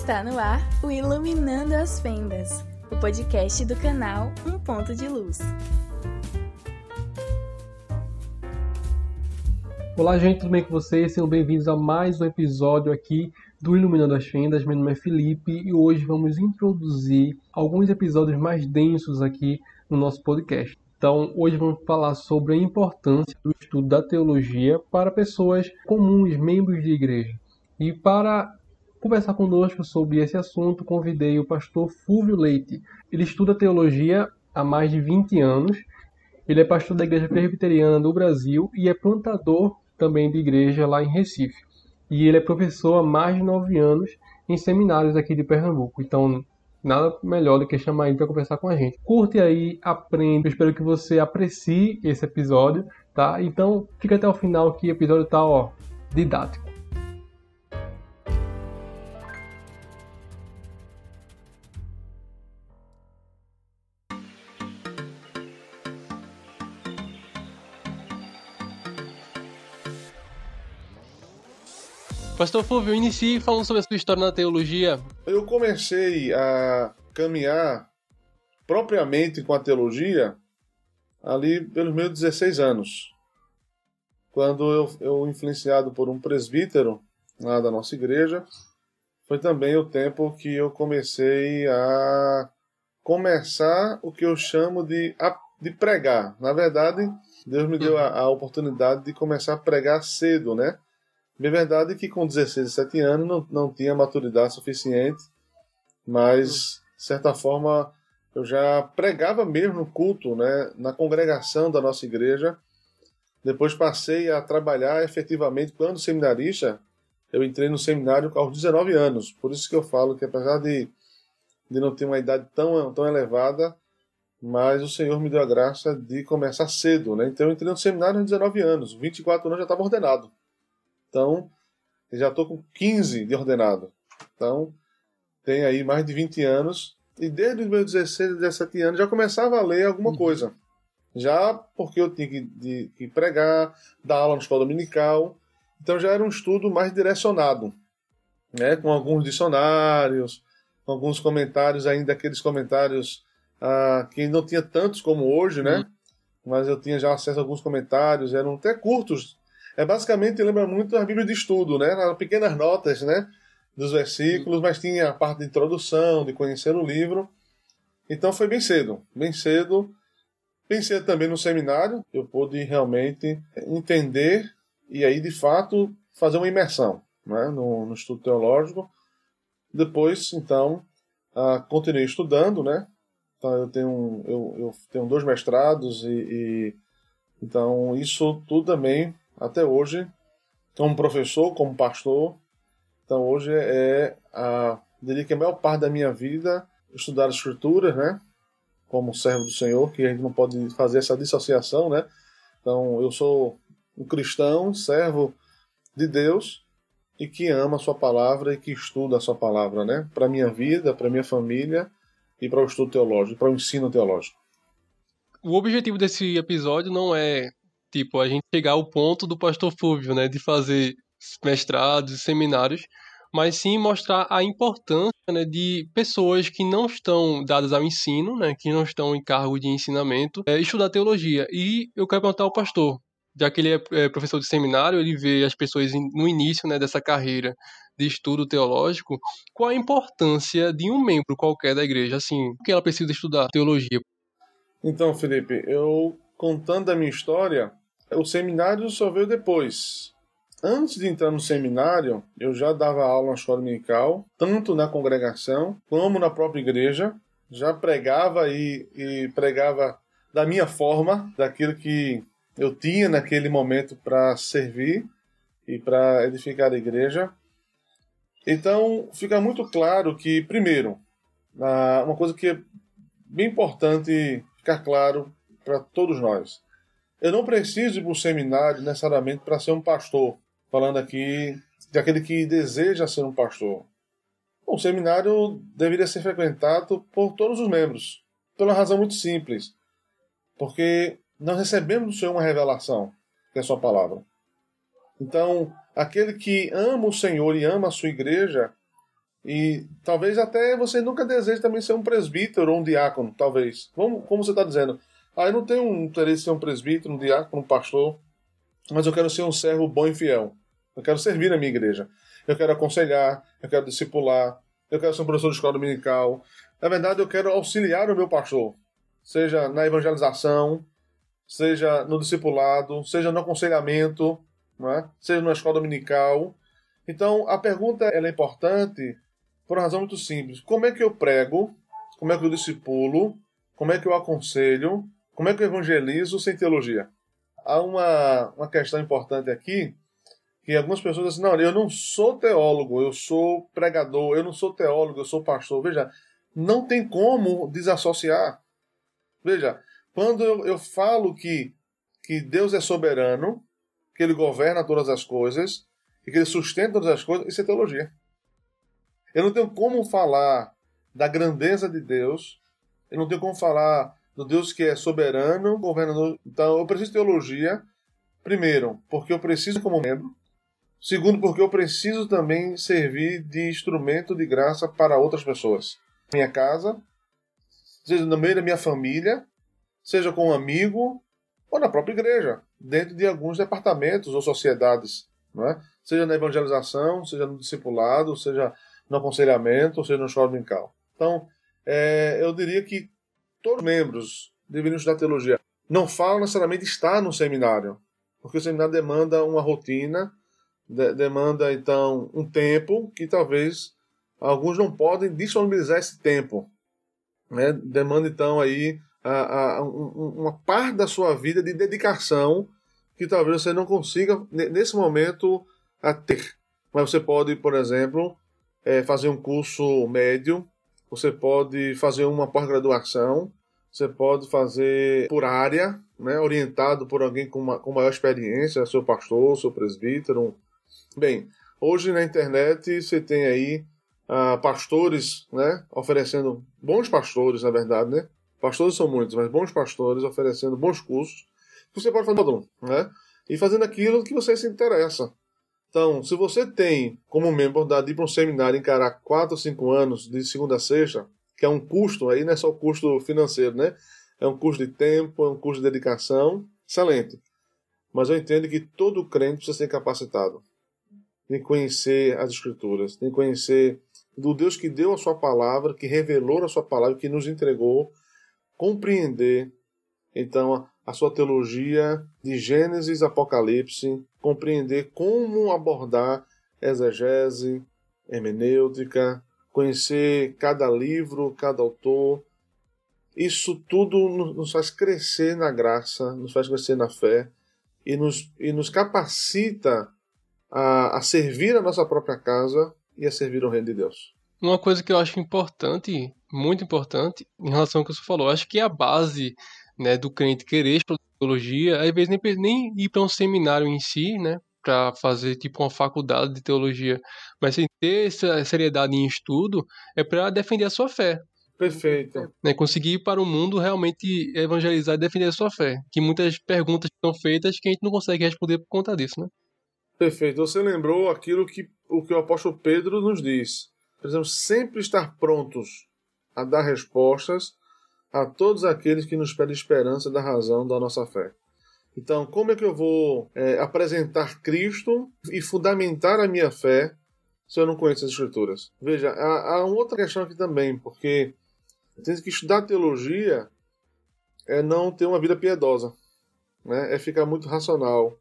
Está no ar o Iluminando as Fendas, o podcast do canal Um Ponto de Luz. Olá, gente, tudo bem com vocês? Sejam bem-vindos a mais um episódio aqui do Iluminando as Fendas. Meu nome é Felipe e hoje vamos introduzir alguns episódios mais densos aqui no nosso podcast. Então, hoje vamos falar sobre a importância do estudo da teologia para pessoas comuns, membros de igreja. E para conversar conosco sobre esse assunto, convidei o pastor Fúvio Leite. Ele estuda teologia há mais de 20 anos. Ele é pastor da Igreja Presbiteriana do Brasil e é plantador também de igreja lá em Recife. E ele é professor há mais de 9 anos em seminários aqui de Pernambuco. Então, nada melhor do que chamar ele para conversar com a gente. Curte aí, aprende. Eu espero que você aprecie esse episódio, tá? Então, fica até o final que o episódio tá, ó, didático. Pastor Fulvio, inicie falando sobre a sua história na teologia. Eu comecei a caminhar propriamente com a teologia ali pelos meus 16 anos. Quando eu, eu influenciado por um presbítero lá da nossa igreja, foi também o tempo que eu comecei a começar o que eu chamo de, de pregar. Na verdade, Deus me deu a, a oportunidade de começar a pregar cedo, né? É verdade que com 16, 17 anos não, não tinha maturidade suficiente, mas, de certa forma, eu já pregava mesmo no culto, né, na congregação da nossa igreja. Depois passei a trabalhar efetivamente quando seminarista. Eu entrei no seminário aos 19 anos. Por isso que eu falo que apesar de, de não ter uma idade tão, tão elevada, mas o Senhor me deu a graça de começar cedo, né? Então eu entrei no seminário aos 19 anos, 24 anos já estava ordenado. Então, já estou com 15 de ordenado. Então, tem aí mais de 20 anos. E desde os meus 16, 17 anos já começava a ler alguma uhum. coisa. Já porque eu tinha que, de, que pregar, dar aula na escola dominical. Então já era um estudo mais direcionado. Né, com alguns dicionários, com alguns comentários, ainda aqueles comentários ah, que não tinha tantos como hoje, né? Uhum. Mas eu tinha já acesso a alguns comentários, eram até curtos, é basicamente lembra muito a Bíblia de estudo, né? Pequenas notas, né? Dos versículos, mas tinha a parte de introdução, de conhecer o livro. Então foi bem cedo, bem cedo. Cedo também no seminário, eu pude realmente entender e aí de fato fazer uma imersão né? no, no estudo teológico. Depois, então, uh, continuei estudando, né? Então eu tenho, eu, eu tenho dois mestrados e, e então isso tudo também até hoje, como professor, como pastor. Então hoje é a, diria que a maior parte da minha vida estudar as escrituras, né? Como servo do Senhor, que a gente não pode fazer essa dissociação, né? Então eu sou um cristão, servo de Deus e que ama a sua palavra e que estuda a sua palavra, né? Para minha vida, para minha família e para o estudo teológico, para o ensino teológico. O objetivo desse episódio não é tipo, a gente chegar ao ponto do pastor Fúvio, né, de fazer mestrados e seminários, mas sim mostrar a importância né, de pessoas que não estão dadas ao ensino, né, que não estão em cargo de ensinamento, é, estudar teologia. E eu quero perguntar ao pastor, já que ele é, é professor de seminário, ele vê as pessoas no início né, dessa carreira de estudo teológico, qual a importância de um membro qualquer da igreja, assim, que ela precisa estudar teologia? Então, Felipe, eu contando a minha história, o seminário só veio depois. Antes de entrar no seminário, eu já dava aula na escola dominical, tanto na congregação como na própria igreja. Já pregava e, e pregava da minha forma, daquilo que eu tinha naquele momento para servir e para edificar a igreja. Então, fica muito claro que, primeiro, uma coisa que é bem importante ficar claro para todos nós. Eu não preciso ir para o seminário necessariamente para ser um pastor, falando aqui de aquele que deseja ser um pastor. O seminário deveria ser frequentado por todos os membros, pela razão muito simples. Porque nós recebemos do Senhor uma revelação, que é a sua palavra. Então, aquele que ama o Senhor e ama a sua igreja, E talvez até você nunca deseje também ser um presbítero ou um diácono, talvez. Como, como você está dizendo, ah, eu não tenho um interesse em ser um presbítero, um diácono, um pastor, mas eu quero ser um servo bom e fiel. Eu quero servir na minha igreja. Eu quero aconselhar, eu quero discipular, eu quero ser um professor de escola dominical. Na verdade, eu quero auxiliar o meu pastor, seja na evangelização, seja no discipulado, seja no aconselhamento, é? seja na escola dominical. Então, a pergunta é importante por uma razão muito simples. Como é que eu prego? Como é que eu discipulo? Como é que eu aconselho? Como é que eu evangelizo sem teologia? Há uma, uma questão importante aqui, que algumas pessoas dizem, não, eu não sou teólogo, eu sou pregador, eu não sou teólogo, eu sou pastor. Veja, não tem como desassociar. Veja, quando eu, eu falo que, que Deus é soberano, que Ele governa todas as coisas e que Ele sustenta todas as coisas, isso é teologia. Eu não tenho como falar da grandeza de Deus, eu não tenho como falar do Deus que é soberano, governador. Então eu preciso de teologia, primeiro, porque eu preciso como membro, segundo, porque eu preciso também servir de instrumento de graça para outras pessoas. Minha casa, seja no meio da minha família, seja com um amigo ou na própria igreja, dentro de alguns departamentos ou sociedades, não é? seja na evangelização, seja no discipulado, seja no aconselhamento, seja no escola dominical. Então, é, eu diria que todos os membros deveriam estudar teologia. Não falam necessariamente estar no seminário, porque o seminário demanda uma rotina, de, demanda então um tempo que talvez alguns não podem disponibilizar esse tempo. Né? Demanda então aí a, a, um, uma parte da sua vida de dedicação que talvez você não consiga, nesse momento, a ter. Mas você pode, por exemplo, é, fazer um curso médio, você pode fazer uma pós-graduação, você pode fazer por área, né, orientado por alguém com, uma, com maior experiência, seu pastor, seu presbítero. Bem, hoje na internet você tem aí uh, pastores, né, oferecendo bons pastores, na verdade, né, Pastores são muitos, mas bons pastores oferecendo bons cursos que você pode fazer né? E fazendo aquilo que você se interessa. Então, se você tem como membro da um seminário encarar 4 ou 5 anos de segunda a sexta, que é um custo, aí não é só o custo financeiro, né? É um custo de tempo, é um custo de dedicação, excelente. Mas eu entendo que todo crente precisa ser capacitado. Que conhecer as escrituras, que conhecer do Deus que deu a sua palavra, que revelou a sua palavra, que nos entregou, compreender então a sua teologia de Gênesis Apocalipse, compreender como abordar exegese, hermenêutica, conhecer cada livro, cada autor. Isso tudo nos faz crescer na graça, nos faz crescer na fé e nos, e nos capacita a, a servir a nossa própria casa e a servir o reino de Deus. Uma coisa que eu acho importante, muito importante, em relação ao que você falou, acho que a base né, do crente querer estudar teologia, às vezes nem, nem ir para um seminário em si, né, para fazer tipo uma faculdade de teologia, mas sem ter essa seriedade em estudo, é para defender a sua fé. Perfeito. Né, conseguir ir para o mundo realmente evangelizar e defender a sua fé. Que muitas perguntas são feitas que a gente não consegue responder por conta disso, né? Perfeito. Você lembrou aquilo que o que o apóstolo Pedro nos diz precisamos sempre estar prontos a dar respostas a todos aqueles que nos pedem esperança da razão da nossa fé. Então, como é que eu vou é, apresentar Cristo e fundamentar a minha fé se eu não conheço as Escrituras? Veja, há, há uma outra questão aqui também, porque tem que estudar teologia é não ter uma vida piedosa, né? é ficar muito racional.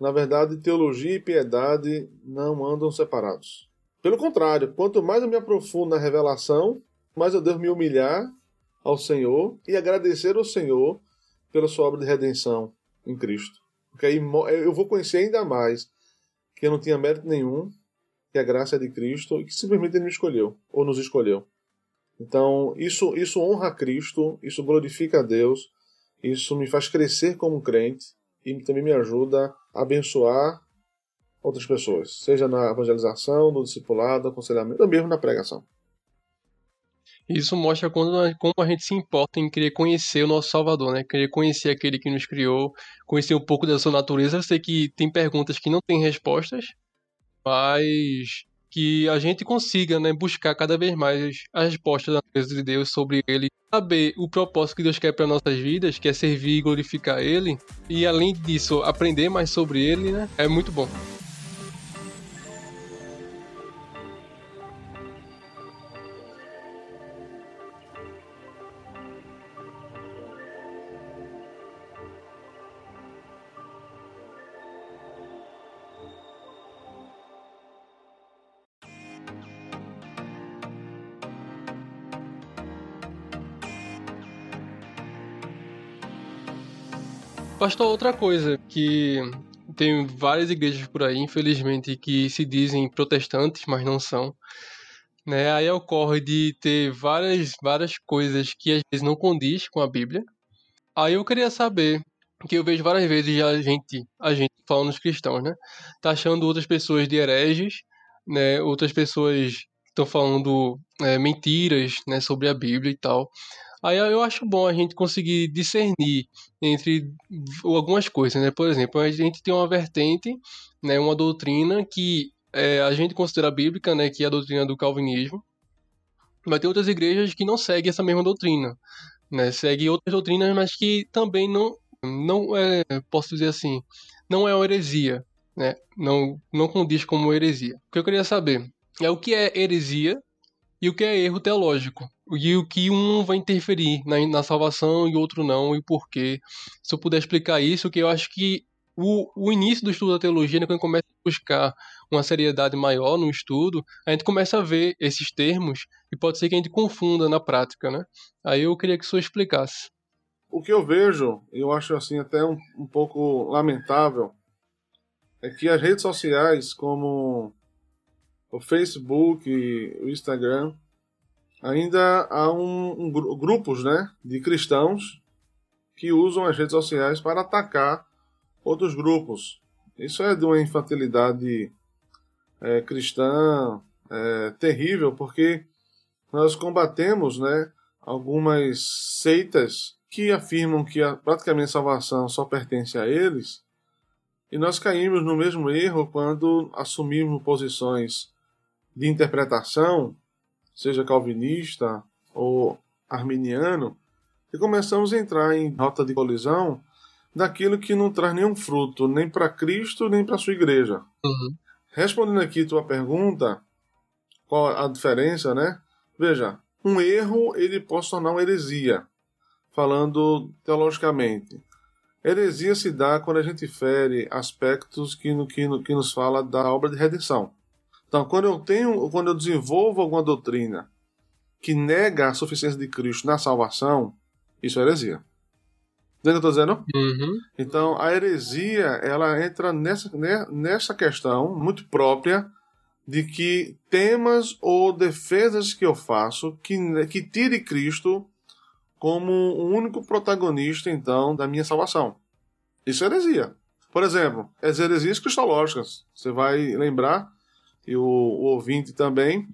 Na verdade, teologia e piedade não andam separados. Pelo contrário, quanto mais eu me aprofundo na revelação, mais eu devo me humilhar ao Senhor e agradecer ao Senhor pela sua obra de redenção em Cristo. Porque aí eu vou conhecer ainda mais que eu não tinha mérito nenhum, que a graça é de Cristo e que simplesmente Ele me escolheu, ou nos escolheu. Então, isso, isso honra a Cristo, isso glorifica a Deus, isso me faz crescer como crente e também me ajuda a abençoar outras pessoas, seja na evangelização, no discipulado, aconselhamento, ou mesmo na pregação. Isso mostra como a gente se importa em querer conhecer o nosso Salvador, né? Querer conhecer aquele que nos criou, conhecer um pouco da sua natureza. Eu sei que tem perguntas que não têm respostas, mas que a gente consiga né, buscar cada vez mais as respostas da natureza de Deus sobre ele, saber o propósito que Deus quer para nossas vidas, que é servir e glorificar Ele, e além disso, aprender mais sobre Ele, né, é muito bom. Pastor, outra coisa que tem várias igrejas por aí, infelizmente, que se dizem protestantes, mas não são. Né? Aí ocorre de ter várias, várias coisas que às vezes não condiz com a Bíblia. Aí eu queria saber, que eu vejo várias vezes a gente, a gente falando os cristãos, né? Tá achando outras pessoas de hereges, né? Outras pessoas estão falando é, mentiras, né, sobre a Bíblia e tal. Aí eu acho bom a gente conseguir discernir entre algumas coisas, né? Por exemplo, a gente tem uma vertente, né, uma doutrina que é, a gente considera bíblica, né, que é a doutrina do calvinismo, mas tem outras igrejas que não seguem essa mesma doutrina, né? Seguem outras doutrinas, mas que também não, não é, posso dizer assim, não é uma heresia, né? Não, não condiz como heresia. O que eu queria saber é o que é heresia e o que é erro teológico e o que um vai interferir na, na salvação e o outro não, e por quê. Se eu puder explicar isso, que eu acho que o, o início do estudo da teologia, né, quando começa a buscar uma seriedade maior no estudo, a gente começa a ver esses termos e pode ser que a gente confunda na prática, né? Aí eu queria que o senhor explicasse. O que eu vejo, eu acho assim até um, um pouco lamentável, é que as redes sociais como o Facebook, o Instagram, ainda há um, um, grupos né, de cristãos que usam as redes sociais para atacar outros grupos. Isso é de uma infantilidade é, cristã é, terrível, porque nós combatemos né, algumas seitas que afirmam que a, praticamente a salvação só pertence a eles, e nós caímos no mesmo erro quando assumimos posições de interpretação seja calvinista ou arminiano, e começamos a entrar em rota de colisão daquilo que não traz nenhum fruto, nem para Cristo, nem para sua igreja. Uhum. Respondendo aqui tua pergunta, qual a diferença, né? Veja, um erro ele pode tornar uma heresia, falando teologicamente. Heresia se dá quando a gente fere aspectos que, no, que, no, que nos fala da obra de redenção. Então, quando eu tenho, quando eu desenvolvo alguma doutrina que nega a suficiência de Cristo na salvação, isso é heresia. Entende o que eu estou dizendo? Uhum. Então, a heresia, ela entra nessa, nessa questão muito própria de que temas ou defesas que eu faço que, que tire Cristo como o único protagonista, então, da minha salvação. Isso é heresia. Por exemplo, as heresias cristológicas. Você vai lembrar e o, o ouvinte também,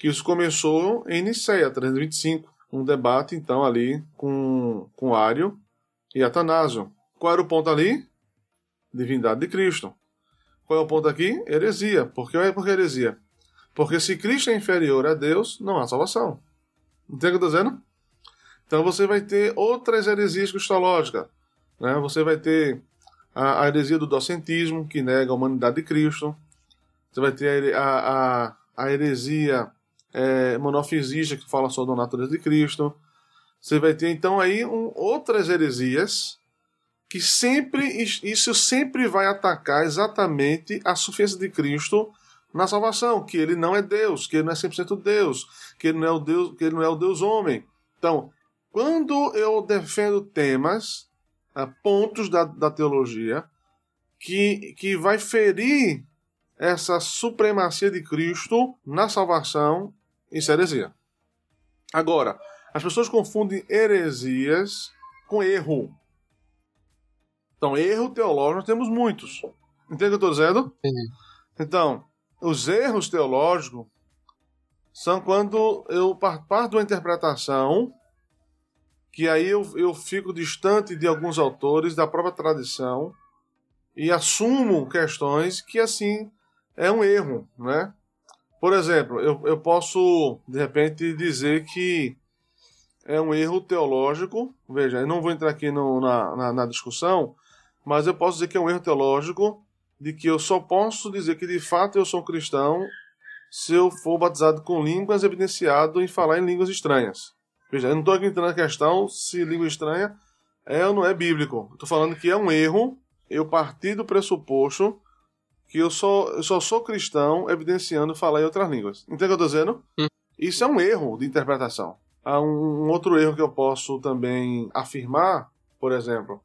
que isso começou em Niceia, 325, um debate então ali com, com Ário e Atanásio. Qual era o ponto ali? Divindade de Cristo. Qual é o ponto aqui? Heresia. Por que, por que heresia? Porque se Cristo é inferior a Deus, não há salvação. Entende o que eu estou dizendo? Então você vai ter outras heresias cristológicas. Né? Você vai ter a, a heresia do docentismo, que nega a humanidade de Cristo. Você vai ter a, a, a heresia é, monofisista, que fala só da natureza de Cristo. Você vai ter então aí um, outras heresias que sempre isso sempre vai atacar exatamente a suficiência de Cristo na salvação, que ele não é Deus, que ele não é 100% Deus, que ele não é o Deus, que ele não é o Deus homem. Então, quando eu defendo temas, ah, pontos da, da teologia que, que vai ferir essa supremacia de Cristo na salvação, isso é heresia. Agora, as pessoas confundem heresias com erro. Então, erro teológico nós temos muitos. Entende o que eu estou dizendo? Sim. Então, os erros teológicos são quando eu parto de uma interpretação que aí eu, eu fico distante de alguns autores da própria tradição e assumo questões que assim é um erro, né? Por exemplo, eu, eu posso, de repente, dizer que é um erro teológico. Veja, eu não vou entrar aqui no, na, na, na discussão, mas eu posso dizer que é um erro teológico de que eu só posso dizer que de fato eu sou cristão se eu for batizado com línguas, evidenciado em falar em línguas estranhas. Veja, eu não estou aqui entrando na questão se língua estranha é ou não é bíblico. Estou falando que é um erro eu partir do pressuposto que eu só, eu só sou cristão evidenciando falar em outras línguas. Entende o que eu estou dizendo? Hum. Isso é um erro de interpretação. Há um, um outro erro que eu posso também afirmar, por exemplo,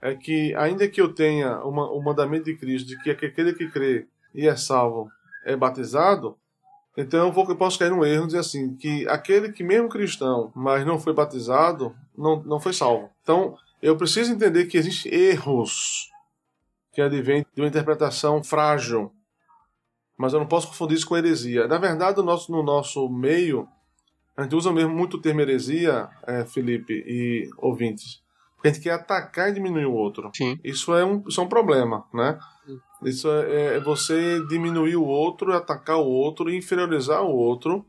é que ainda que eu tenha uma, o mandamento de Cristo de que aquele que crê e é salvo é batizado, então eu, vou, eu posso cair num erro e dizer assim, que aquele que mesmo cristão, mas não foi batizado, não, não foi salvo. Então, eu preciso entender que existem erros que advêm de uma interpretação frágil, mas eu não posso confundir isso com heresia. Na verdade, no nosso, no nosso meio, a gente usa mesmo muito o termo heresia, é, Felipe e ouvintes, porque a gente quer atacar e diminuir o outro. Sim. Isso é um, isso é um problema, né? Isso é, é você diminuir o outro, atacar o outro, inferiorizar o outro,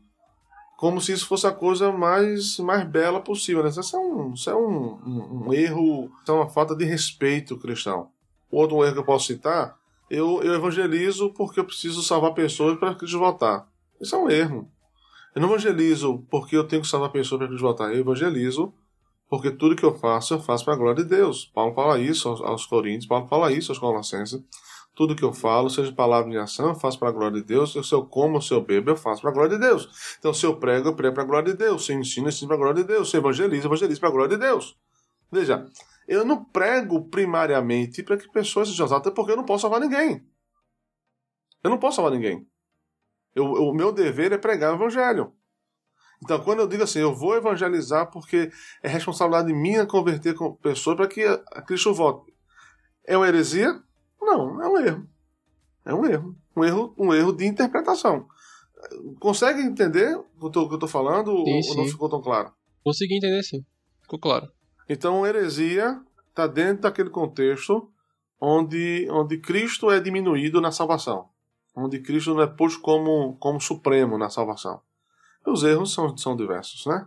como se isso fosse a coisa mais, mais bela possível. Né? Isso é, um, isso é um, um, um erro, isso é uma falta de respeito cristão. Outro erro que eu posso citar, eu, eu evangelizo porque eu preciso salvar pessoas para Cristo votar. Isso é um erro. Eu não evangelizo porque eu tenho que salvar pessoas para Cristo votar. Eu evangelizo porque tudo que eu faço, eu faço para a glória de Deus. Paulo fala isso aos, aos Coríntios, Paulo fala isso aos Colossenses. Tudo que eu falo, seja palavra em ação, eu faço para a glória de Deus. Se eu como, se eu bebo, eu faço para a glória de Deus. Então, se eu prego, eu prego para a glória de Deus. Se eu ensino, eu ensino para a glória de Deus. Se eu evangelizo, eu evangelizo para a glória de Deus. Veja, eu não prego primariamente para que pessoas sejam salvas, porque eu não posso salvar ninguém. Eu não posso salvar ninguém. Eu, o meu dever é pregar o evangelho. Então, quando eu digo assim, eu vou evangelizar porque é responsabilidade minha converter pessoas para que a Cristo volte. É uma heresia? Não, é um erro. É um erro. Um erro, um erro de interpretação. Consegue entender o que eu estou falando sim, ou não ficou tão claro? Consegui entender sim. Ficou claro. Então, heresia está dentro daquele contexto onde, onde Cristo é diminuído na salvação. Onde Cristo não é posto como, como supremo na salvação. Os erros são, são diversos, né?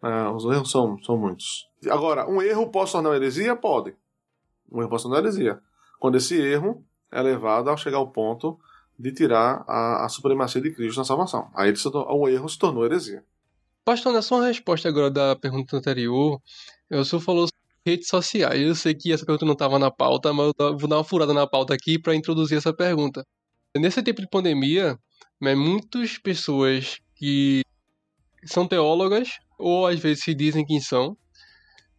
Uh, os erros são, são muitos. Agora, um erro pode tornar heresia? Pode. Um erro pode tornar heresia. Quando esse erro é levado ao chegar ao ponto de tirar a, a supremacia de Cristo na salvação. Aí ele se, o erro se tornou heresia. Pastor, na sua resposta agora da pergunta anterior, o senhor falou redes sociais. Eu sei que essa pergunta não estava na pauta, mas eu vou dar uma furada na pauta aqui para introduzir essa pergunta. Nesse tempo de pandemia, né, muitas pessoas que são teólogas, ou às vezes se dizem que são,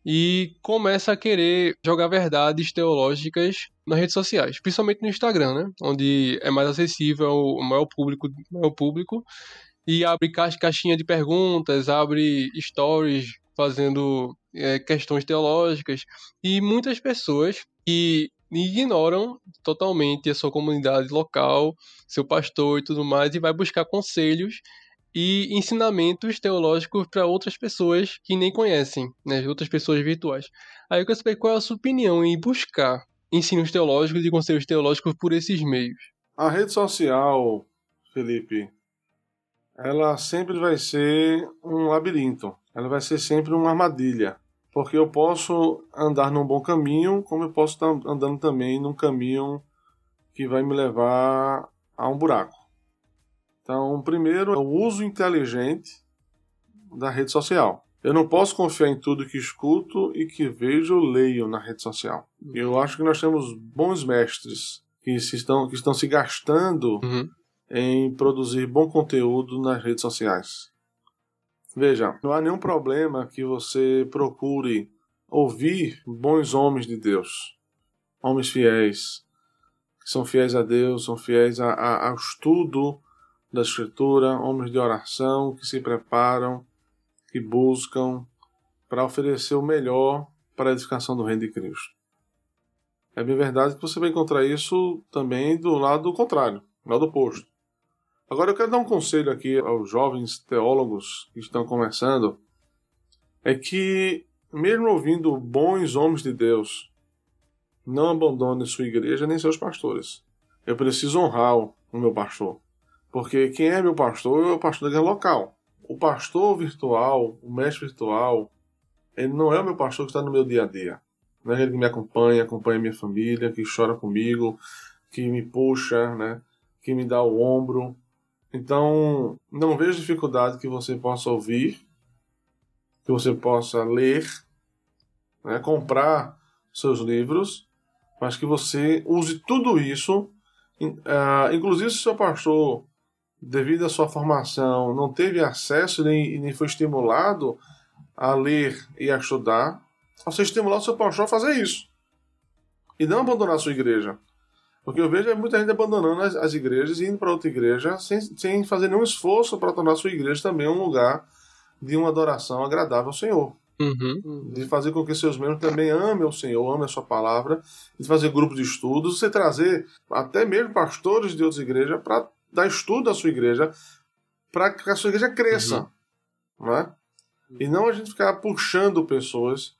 e começa a querer jogar verdades teológicas nas redes sociais, principalmente no Instagram, né? Onde é mais acessível ao maior público, maior público e abre caixinha de perguntas, abre stories fazendo é, questões teológicas e muitas pessoas que ignoram totalmente a sua comunidade local, seu pastor e tudo mais e vai buscar conselhos e ensinamentos teológicos para outras pessoas que nem conhecem, né, outras pessoas virtuais. Aí eu quero saber qual é a sua opinião em buscar ensinos teológicos e conselhos teológicos por esses meios. A rede social, Felipe, ela sempre vai ser um labirinto. Ela vai ser sempre uma armadilha. Porque eu posso andar num bom caminho, como eu posso estar andando também num caminho que vai me levar a um buraco. Então, primeiro é o uso inteligente da rede social. Eu não posso confiar em tudo que escuto e que vejo ou leio na rede social. Eu acho que nós temos bons mestres que, se estão, que estão se gastando uhum. em produzir bom conteúdo nas redes sociais. Veja, não há nenhum problema que você procure ouvir bons homens de Deus, homens fiéis, que são fiéis a Deus, são fiéis a, a, ao estudo da Escritura, homens de oração que se preparam, que buscam para oferecer o melhor para a edificação do Reino de Cristo. É bem verdade que você vai encontrar isso também do lado contrário, do lado oposto. Agora eu quero dar um conselho aqui aos jovens teólogos que estão começando, é que mesmo ouvindo bons homens de Deus, não abandone sua igreja nem seus pastores. Eu preciso honrar o meu pastor Porque quem é meu pastor é o pastor da igreja local. O pastor virtual, o mestre virtual, ele não é o meu pastor que está no meu dia a dia. Não é ele que me acompanha, acompanha minha família, que chora comigo, que me puxa, né? que me dá o ombro. Então, não vejo dificuldade que você possa ouvir, que você possa ler, né? comprar seus livros, mas que você use tudo isso, uh, inclusive se o seu pastor devido à sua formação, não teve acesso nem, nem foi estimulado a ler e a estudar, você estimular o seu pastor a fazer isso. E não abandonar a sua igreja. Porque eu vejo muita gente abandonando as, as igrejas e indo para outra igreja sem, sem fazer nenhum esforço para tornar a sua igreja também um lugar de uma adoração agradável ao Senhor. Uhum. De fazer com que seus membros também amem o Senhor, amem a sua palavra, de fazer grupos de estudos, você trazer até mesmo pastores de outras igrejas para dar estudo à sua igreja para que a sua igreja cresça. Uhum. Né? E não a gente ficar puxando pessoas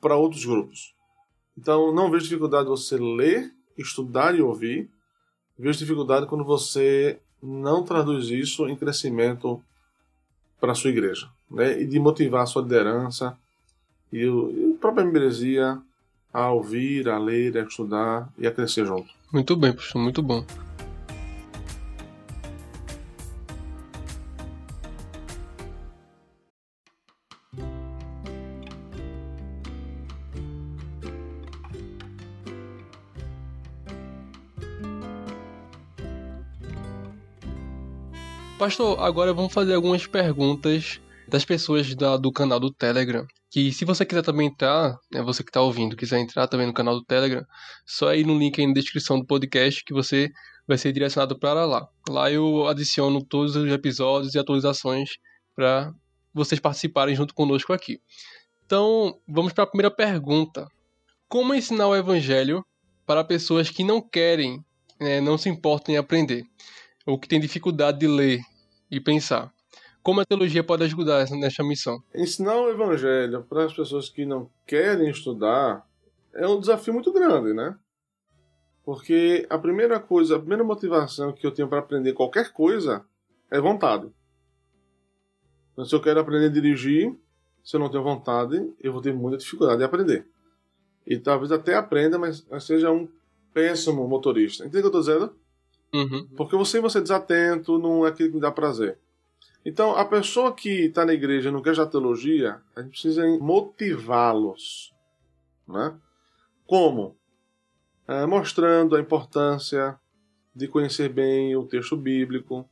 para outros grupos. Então, não vejo dificuldade você ler, estudar e ouvir. Vejo dificuldade quando você não traduz isso em crescimento para a sua igreja. Né? E de motivar a sua liderança e, a própria membresia a ouvir, a ler, a estudar e a crescer junto. Muito bem, professor, muito bom. Pastor, agora vamos fazer algumas perguntas das pessoas da, do canal do Telegram. Que se você quiser também entrar, né, você que está ouvindo, quiser entrar também no canal do Telegram, só ir no link aí na descrição do podcast que você vai ser direcionado para lá. Lá eu adiciono todos os episódios e atualizações para vocês participarem junto conosco aqui. Então, vamos para a primeira pergunta. Como ensinar o evangelho para pessoas que não querem, né, não se importam em aprender, ou que têm dificuldade de ler e pensar. Como a teologia pode ajudar nessa missão? Ensinar o evangelho para as pessoas que não querem estudar é um desafio muito grande, né? Porque a primeira coisa, a primeira motivação que eu tenho para aprender qualquer coisa é vontade. Então, se eu quero aprender a dirigir, se eu não tenho vontade, eu vou ter muita dificuldade de aprender. E talvez até aprenda, mas seja um péssimo motorista. Entende o que eu estou dizendo? Uhum. Porque você você desatento, não é aquilo que me dá prazer. Então, a pessoa que está na igreja e não quer já teologia, a gente precisa motivá-los. Né? Como? É, mostrando a importância de conhecer bem o texto bíblico,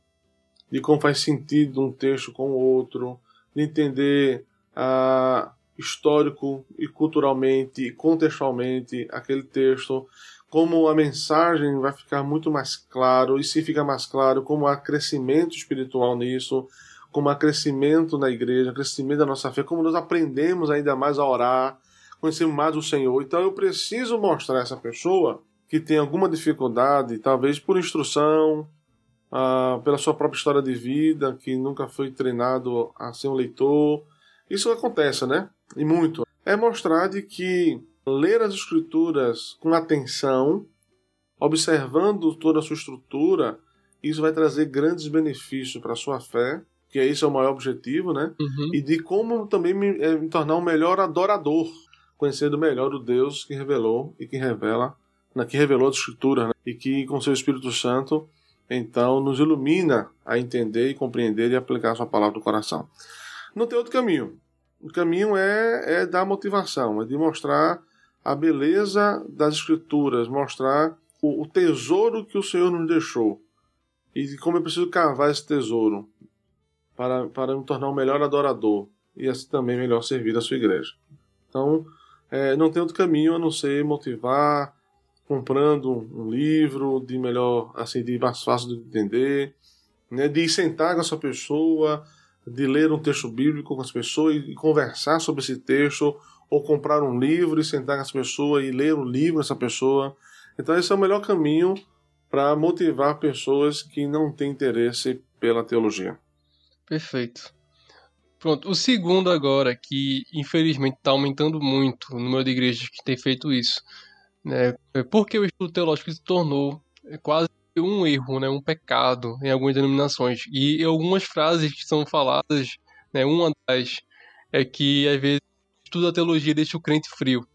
de como faz sentido um texto com o outro, de entender ah, histórico e culturalmente e contextualmente aquele texto, como a mensagem vai ficar muito mais claro, e se fica mais claro, como há crescimento espiritual nisso, como há crescimento na igreja, crescimento da nossa fé, como nós aprendemos ainda mais a orar, conhecemos mais o Senhor. Então eu preciso mostrar a essa pessoa que tem alguma dificuldade, talvez por instrução, ah, pela sua própria história de vida, que nunca foi treinado a ser um leitor. Isso acontece, né? E muito. É mostrar de que ler as escrituras com atenção, observando toda a sua estrutura, isso vai trazer grandes benefícios para a sua fé, que esse é o maior objetivo, né? Uhum. E de como também me, é, me, tornar um melhor adorador, conhecendo melhor o Deus que revelou e que revela, né, que revelou as escrituras, né? e que com seu Espírito Santo, então, nos ilumina a entender e compreender e aplicar a sua palavra no coração. Não tem outro caminho. O caminho é, é dar motivação, é de mostrar a beleza das Escrituras, mostrar o, o tesouro que o Senhor nos deixou e como eu preciso cavar esse tesouro para, para me tornar um melhor adorador e assim também melhor servir a sua igreja. Então, é, não tem outro caminho a não ser motivar, comprando um livro de melhor, assim, de mais fácil de entender, né, de sentar com essa pessoa, de ler um texto bíblico com as pessoas e conversar sobre esse texto, ou comprar um livro e sentar com essa pessoa e ler o livro dessa pessoa. Então esse é o melhor caminho para motivar pessoas que não têm interesse pela teologia. Perfeito. Pronto, o segundo agora, que infelizmente está aumentando muito no número de igrejas que tem feito isso, né? É porque o estudo teológico se tornou quase um erro, né, um pecado em algumas denominações. E algumas frases que são faladas, né, uma das é que às vezes estuda a teologia deixa o crente frio.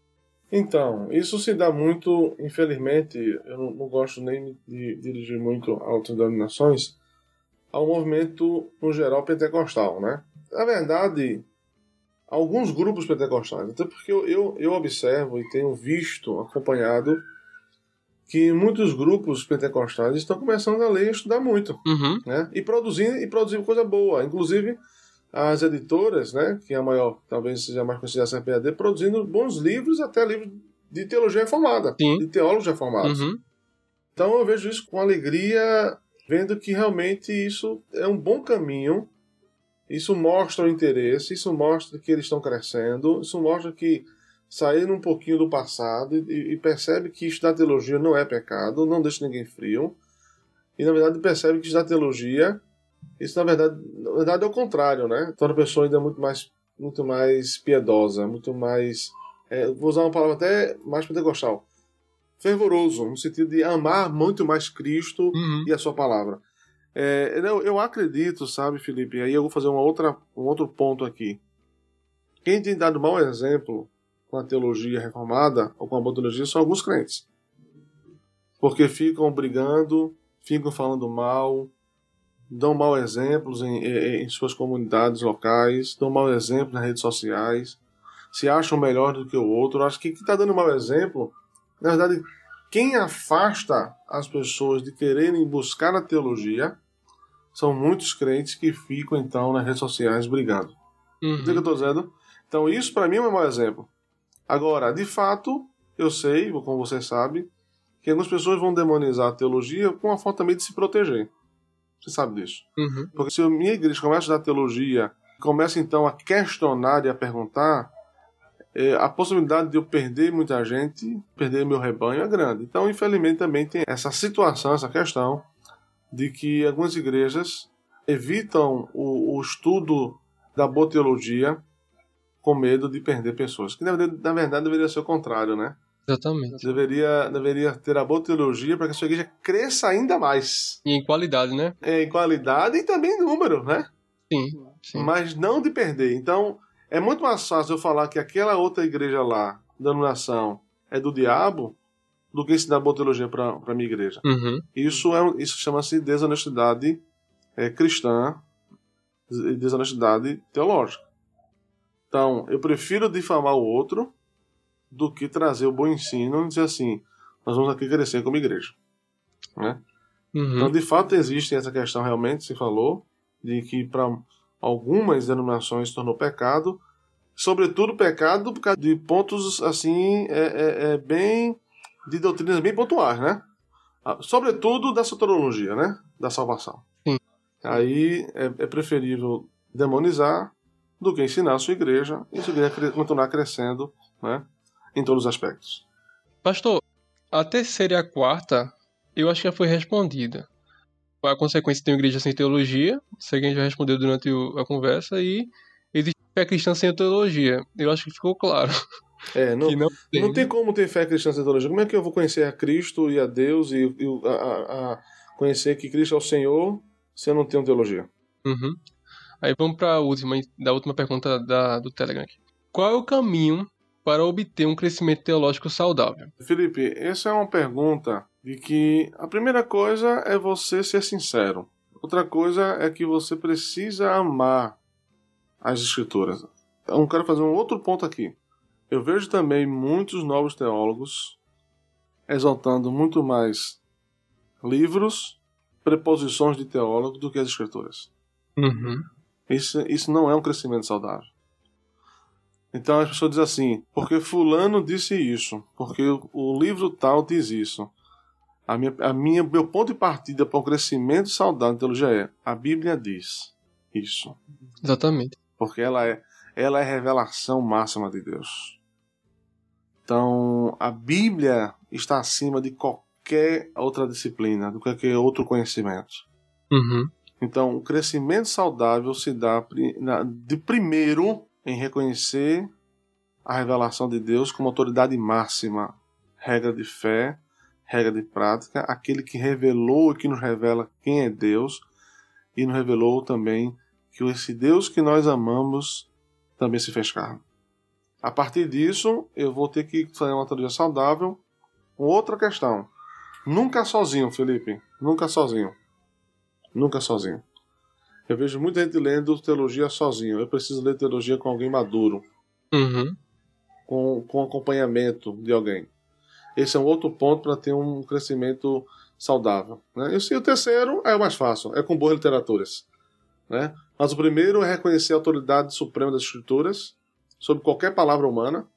Então, isso se dá muito, infelizmente, eu não, não gosto nem de dirigir muito a outras denominações, ao movimento, no geral, pentecostal, né? Na verdade, alguns grupos pentecostais, até porque eu, eu, eu observo e tenho visto, acompanhado, que muitos grupos pentecostais estão começando a ler e estudar muito, uhum. né? E produzindo, e produzindo coisa boa. Inclusive, as editoras, né, que é a maior, talvez seja mais conhecida a CPAD, produzindo bons livros, até livros de teologia reformada, Sim. de teólogos reformados. Uhum. Então eu vejo isso com alegria, vendo que realmente isso é um bom caminho, isso mostra o interesse, isso mostra que eles estão crescendo, isso mostra que saíram um pouquinho do passado e, e percebe que estudar teologia não é pecado, não deixa ninguém frio, e na verdade percebe que estudar teologia isso, na verdade, na verdade é o contrário, né? Torna a pessoa ainda muito mais, muito mais piedosa, muito mais. É, vou usar uma palavra até mais pentecostal. Fervoroso, no sentido de amar muito mais Cristo Uhum. e a sua palavra. É, eu, eu acredito, sabe, Felipe? Aí eu vou fazer uma outra, um outro ponto aqui. Quem tem dado mau exemplo com a teologia reformada ou com a boa teologia são alguns crentes. Porque ficam brigando, ficam falando mal, dão mau exemplos em, em, suas comunidades locais, dão mau exemplo nas redes sociais, se acham melhor do que o outro. Acho que quem está dando mau exemplo, na verdade, quem afasta as pessoas de quererem buscar a teologia são muitos crentes que ficam então nas redes sociais brigando. Uhum. O que eu estou dizendo? Então, isso para mim é um mau exemplo. Agora, de fato, eu sei, como você sabe, que algumas pessoas vão demonizar a teologia com a falta também de se proteger. Você sabe disso. Uhum. Porque se a minha igreja começa a estudar teologia, começa então a questionar e a perguntar, é, a possibilidade de eu perder muita gente, perder meu rebanho é grande. Então, infelizmente, também tem essa situação, essa questão, de que algumas igrejas evitam o, o estudo da boa teologia com medo de perder pessoas. Que na verdade, na verdade deveria ser o contrário, né? Exatamente. Deveria, deveria ter a boa teologia para que a sua igreja cresça ainda mais. E em qualidade, né? É, em qualidade e também em número, né? Sim. sim. Mas não de perder. Então, é muito mais fácil eu falar que aquela outra igreja lá, denominação, é do diabo, do que ensinar boa teologia para a minha igreja. Uhum. Isso, é, isso chama-se desonestidade é, cristã, desonestidade teológica. Então, eu prefiro difamar o outro do que trazer o bom ensino e dizer assim: nós vamos aqui crescer como igreja. Né? Uhum. Então, de fato, existe essa questão realmente, se falou, de que para algumas denominações se tornou pecado, sobretudo pecado por causa de pontos assim, é, é, é bem de doutrinas bem pontuais, né? Sobretudo da soterologia, né? Da salvação. Sim. Aí é, é preferível demonizar do que ensinar a sua igreja e a sua igreja continuar crescendo, né? Em todos os aspectos. Pastor, a terceira e a quarta, eu acho que já foi respondida. Qual a consequência de uma igreja sem teologia? Isso aí a gente já respondeu durante a conversa. E existe fé cristã sem teologia. Eu acho que ficou claro. É, não, não, tem. não, tem. como ter fé cristã sem teologia. Como é que eu vou conhecer a Cristo e a Deus e, e a, a, a conhecer que Cristo é o Senhor se eu não tenho teologia? Uhum. Aí vamos para a última, da última pergunta da, do Telegram. Aqui. Qual é o caminho para obter um crescimento teológico saudável? Felipe, essa é uma pergunta de que a primeira coisa é você ser sincero. Outra coisa é que você precisa amar as escrituras. Então, eu quero fazer um outro ponto aqui. Eu vejo também muitos novos teólogos exaltando muito mais livros, preposições de teólogo do que as escrituras. Uhum. Isso, isso não é um crescimento saudável. Então as pessoas dizem assim, porque fulano disse isso, porque o livro tal diz isso. A minha, a minha, meu ponto de partida para um crescimento saudável na teologia é a Bíblia diz isso. Exatamente. Porque ela é, ela é a revelação máxima de Deus. Então a Bíblia está acima de qualquer outra disciplina, de qualquer outro conhecimento. Uhum. Então o crescimento saudável se dá de primeiro em reconhecer a revelação de Deus como autoridade máxima, regra de fé, regra de prática, aquele que revelou e que nos revela quem é Deus e nos revelou também que esse Deus que nós amamos também se fez carne. A partir disso, eu vou ter que fazer uma teologia saudável. Outra questão. Nunca sozinho, Felipe. Nunca sozinho. Nunca sozinho. Eu vejo muita gente lendo teologia sozinho. Eu preciso ler teologia com alguém maduro. Uhum. Com, com acompanhamento de alguém. Esse é um outro ponto para ter um crescimento saudável. Né? E o terceiro é o mais fácil, é com boas literaturas. Né? Mas o primeiro é reconhecer a autoridade suprema das escrituras sobre qualquer palavra humana.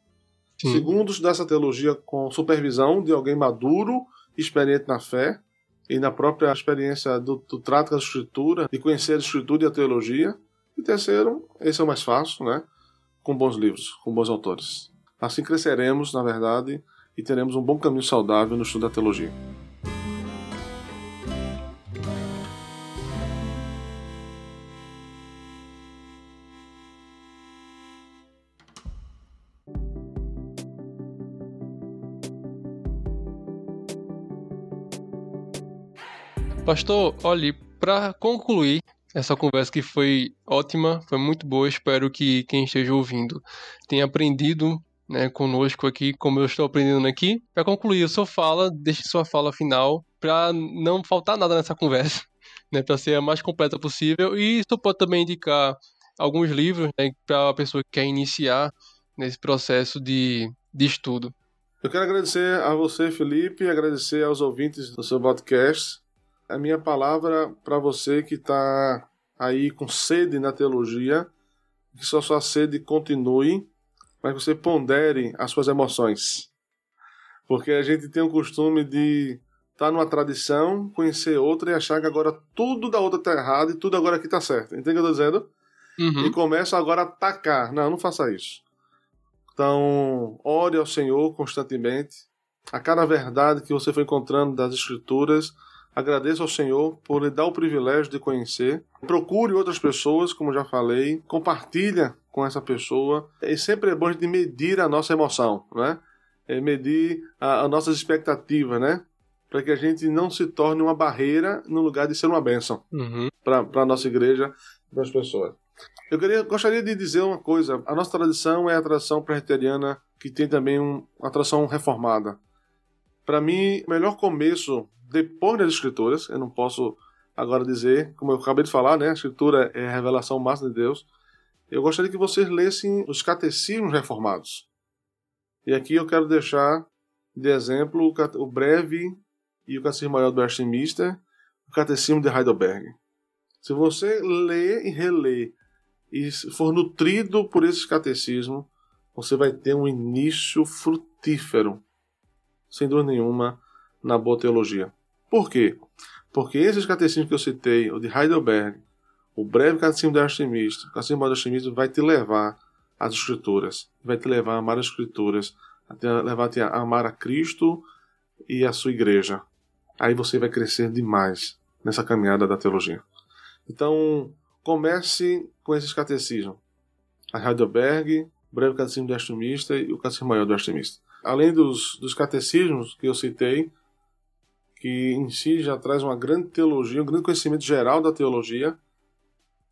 Sim. Segundo, estudar essa teologia com supervisão de alguém maduro, experiente na fé e na própria experiência do, do trato com a escritura, de conhecer a escritura e a teologia. E terceiro, esse é o mais fácil, né? com bons livros, com bons autores. Assim cresceremos, na verdade, e teremos um bom caminho saudável no estudo da teologia. Pastor, olhe, para concluir essa conversa que foi ótima, foi muito boa, espero que quem esteja ouvindo tenha aprendido né, conosco aqui, como eu estou aprendendo aqui. Para concluir, sua fala, deixe sua fala final para não faltar nada nessa conversa, né, para ser a mais completa possível. E isso pode também indicar alguns livros né, para a pessoa que quer iniciar nesse processo de, de estudo. Eu quero agradecer a você, Felipe, agradecer aos ouvintes do seu podcast a minha palavra para você que está aí com sede na teologia, que sua, sua sede continue, mas que você pondere as suas emoções. Porque a gente tem o costume de estar tá numa tradição, conhecer outra e achar que agora tudo da outra está errado e tudo agora aqui está certo. Entende o que eu estou dizendo? Uhum. E começa agora a atacar. Não, não faça isso. Então, ore ao Senhor constantemente. A cada verdade que você foi encontrando das Escrituras, Agradeço ao Senhor por lhe dar o privilégio de conhecer. Procure outras pessoas, como já falei, compartilha com essa pessoa. E sempre é bom a gente medir a nossa emoção, né? É medir as nossas expectativas, né? Para que a gente não se torne uma barreira no lugar de ser uma bênção uhum. para a nossa igreja, para as pessoas. Eu queria, gostaria de dizer uma coisa. A nossa tradição é a tradição presbiteriana que tem também um, uma tradição reformada. Para mim, o melhor começo depois das escrituras. Eu não posso agora dizer, como eu acabei de falar, né? A escritura é a revelação máxima de Deus. Eu gostaria que vocês lessem os catecismos reformados. E aqui eu quero deixar de exemplo o breve e o catecismo maior do Westminster, o catecismo de Heidelberg. Se você lê e relê e for nutrido por esses catecismos, você vai ter um início frutífero, sem dúvida nenhuma, na boa teologia. Por quê? Porque esses catecismos que eu citei, o de Heidelberg, o breve catecismo da Artemista, o catecismo da Artemista vai te levar às escrituras, vai te levar a amar as escrituras, te levar a amar a Cristo e a sua igreja. Aí você vai crescer demais nessa caminhada da teologia. Então, comece com esses catecismos. A Heidelberg, o breve catecismo do Artemista e o catecismo maior do Artemista. Além dos, dos catecismos que eu citei, que em si já traz uma grande teologia, um grande conhecimento geral da teologia,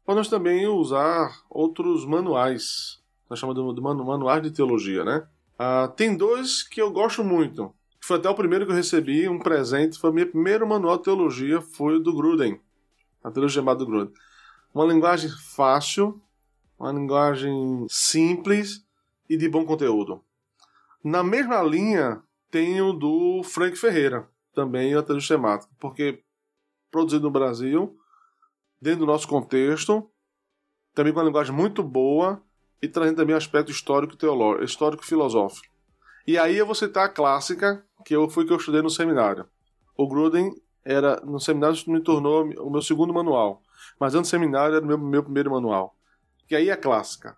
podemos também usar outros manuais, nós chamamos de manuais de teologia, né? Ah, tem dois que eu gosto muito. Foi até o primeiro que eu recebi, um presente, foi o meu primeiro manual de teologia, foi o do Gruden, a teologia chamada do Gruden. Uma linguagem fácil, uma linguagem simples e de bom conteúdo. Na mesma linha tem o do Frank Ferreira, também a teologia sistemática, porque produzido no Brasil, dentro do nosso contexto, também com uma linguagem muito boa e trazendo também aspecto histórico teológico, histórico filosófico. E aí eu vou citar a clássica, que eu fui que eu estudei no seminário. O Gruden era no seminário me tornou o meu segundo manual, mas antes do seminário era o meu, meu primeiro manual. Que aí é a clássica,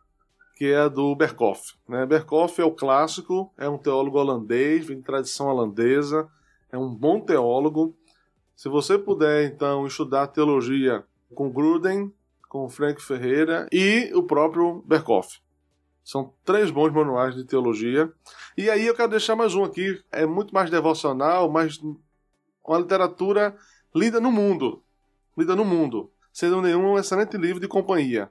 que é a do Berkhoff. Né? Berkhoff é o clássico, é um teólogo holandês, vem de tradição holandesa, é um bom teólogo. Se você puder, então, estudar teologia com Gruden, com Frank Ferreira e o próprio Berkhoff. São três bons manuais de teologia. E aí eu quero deixar mais um aqui, é muito mais devocional, mais uma literatura lida no mundo, lida no mundo, sendo nenhum um excelente livro de companhia.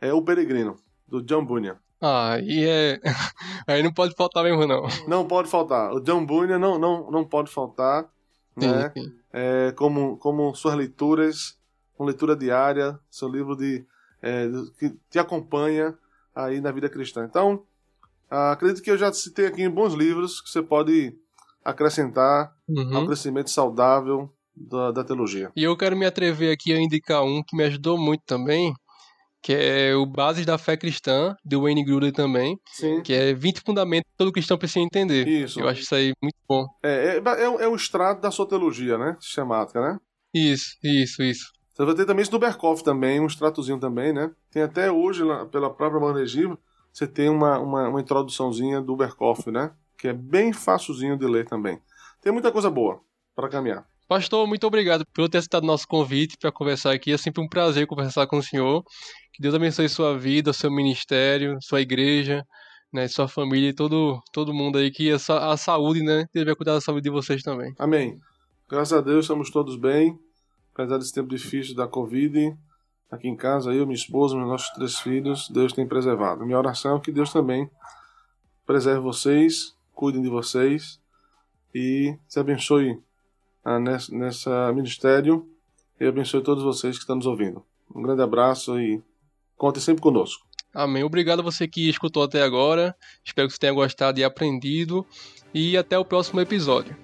É O Peregrino, do John Bunyan. Ah, e é. Aí não pode faltar mesmo, não. Não pode faltar. O John Bunyan não, não, não pode faltar. Sim, né? Sim. É, como, como suas leituras, uma leitura diária, seu livro de, é, que te acompanha aí na vida cristã. Então, acredito que eu já citei aqui bons livros que você pode acrescentar uhum. ao crescimento saudável da, da teologia. E eu quero me atrever aqui a indicar um que me ajudou muito também, que é o Bases da Fé Cristã, de Wayne Grudem também, Sim. que é 20 fundamentos que todo cristão precisa entender. Isso. Eu acho isso aí muito bom. É, é, é, é o extrato da sua teologia, né? Sistemática, né? Isso, isso, isso. Você vai ter também isso do Berkoff também, um extratozinho também, né? Tem até hoje, pela própria Manegima, você tem uma, uma, uma introduçãozinha do Berkoff, né? Que é bem facilzinho de ler também. Tem muita coisa boa para caminhar. Pastor, muito obrigado por ter aceitado nosso convite para conversar aqui. É sempre um prazer conversar com o senhor. Que Deus abençoe sua vida, seu ministério, sua igreja, né, sua família e todo, todo mundo aí. Que a, a saúde, né? Deus vai cuidar da saúde de vocês também. Amém. Graças a Deus, estamos todos bem. Apesar desse tempo difícil da Covid, aqui em casa, eu, minha esposa, meus nossos três filhos, Deus tem preservado. Minha oração é que Deus também preserve vocês, cuidem de vocês e se abençoe ah, nessa ministério e abençoe todos vocês que estão nos ouvindo. Um grande abraço e conte sempre conosco. Amém. Obrigado a você que escutou até agora. Espero que você tenha gostado e aprendido. E até o próximo episódio.